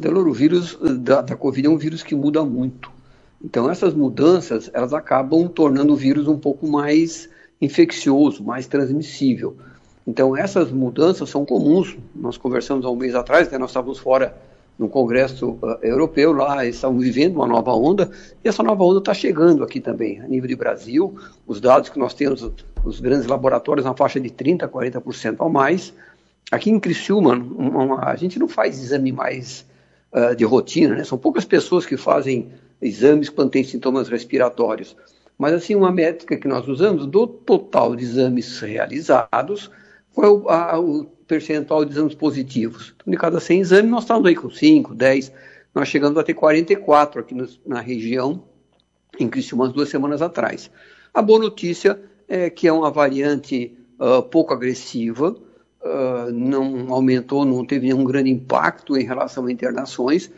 Adelor, o vírus da, da Covid é um vírus que muda muito. Então, essas mudanças, elas acabam tornando o vírus um pouco mais infeccioso, mais transmissível. Então, essas mudanças são comuns. Nós conversamos há um mês atrás, né, nós estávamos fora no Congresso uh, Europeu, lá estamos vivendo uma nova onda, e essa nova onda está chegando aqui também, a nível de Brasil. Os dados que nós temos, os grandes laboratórios, na faixa de 30%, 40% ao mais. Aqui em Criciúma, uma, uma, a gente não faz exame mais uh, de rotina, né? são poucas pessoas que fazem exames quando tem sintomas respiratórios. Mas, assim, uma métrica que nós usamos, do total de exames realizados, qual é o, a, o percentual de exames positivos? Então, de cada 100 exames, nós estamos aí com 5, 10, nós chegamos a ter 44 aqui no, na região, em Criciúma, umas duas semanas atrás. A boa notícia é que é uma variante uh, pouco agressiva, uh, não aumentou, não teve nenhum grande impacto em relação a internações.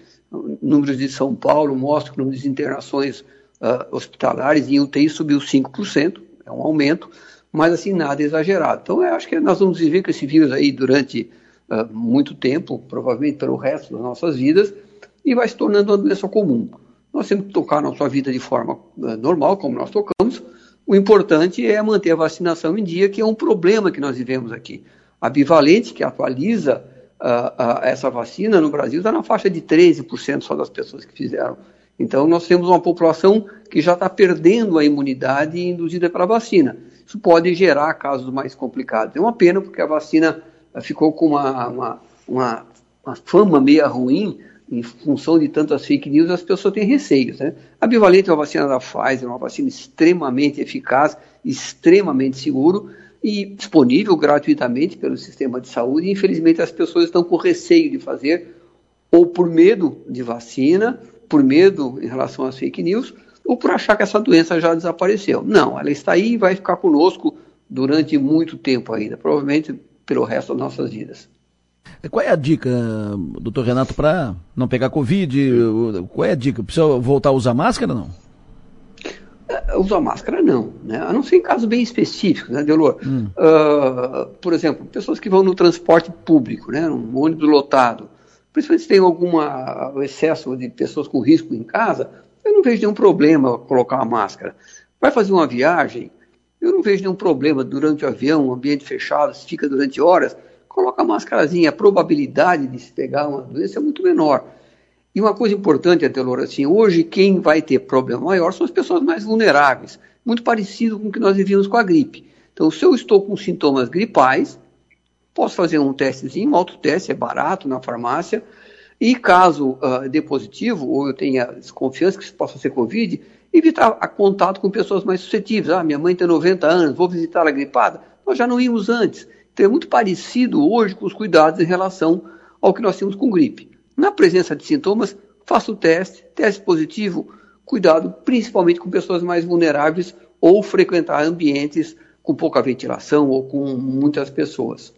Números de São Paulo mostram que o número de internações uh, hospitalares em UTI subiu 5%, é um aumento mas assim, nada exagerado. Então, eu acho que nós vamos viver com esse vírus aí durante uh, muito tempo, provavelmente pelo resto das nossas vidas, e vai se tornando uma doença comum. Nós temos que tocar a nossa vida de forma normal, como nós tocamos. O importante é manter a vacinação em dia, que é um problema que nós vivemos aqui. A Bivalente, que atualiza uh, essa vacina no Brasil, está na faixa de 13% só das pessoas que fizeram. Então, nós temos uma população que já está perdendo a imunidade induzida pela vacina. Isso pode gerar casos mais complicados. É uma pena, porque a vacina eh, ficou com uma, uma, uma, uma fama meio ruim em função de tantas fake news, as pessoas têm receios. Né? A bivalente é uma vacina da Pfizer, uma vacina extremamente eficaz, extremamente seguro e disponível gratuitamente pelo sistema de saúde. Infelizmente, as pessoas estão com receio de fazer, ou por medo de vacina, por medo em relação às fake news, ou por achar que essa doença já desapareceu. Não, ela está aí e vai ficar conosco durante muito tempo ainda, provavelmente pelo resto das nossas vidas. Qual é a dica, doutor Renato, para não pegar Covid? Qual é a dica? Precisa voltar a usar máscara ou não? Usar máscara não, né? a não ser em casos bem específicos, né, Delor? Hum. Uh, por exemplo, pessoas que vão no transporte público, né, um ônibus lotado, principalmente se tem algum excesso de pessoas com risco em casa, eu não vejo nenhum problema colocar uma máscara. Vai fazer uma viagem, eu não vejo nenhum problema durante o avião, um ambiente fechado, se fica durante horas, coloca a máscarazinha, a probabilidade de se pegar uma doença é muito menor. E uma coisa importante, Adelor, assim, hoje quem vai ter problema maior são as pessoas mais vulneráveis, muito parecido com o que nós vivíamos com a gripe. Então, se eu estou com sintomas gripais, posso fazer um testezinho, um autoteste, é barato na farmácia, e caso uh, dê positivo, ou eu tenha desconfiança que isso possa ser Covid, evitar a contato com pessoas mais suscetíveis. Ah, minha mãe tem 90 anos, vou visitá-la gripada. Nós já não íamos antes. Então é muito parecido hoje com os cuidados em relação ao que nós tínhamos com gripe. Na presença de sintomas, faça o teste, teste positivo, cuidado principalmente com pessoas mais vulneráveis ou frequentar ambientes com pouca ventilação ou com muitas pessoas.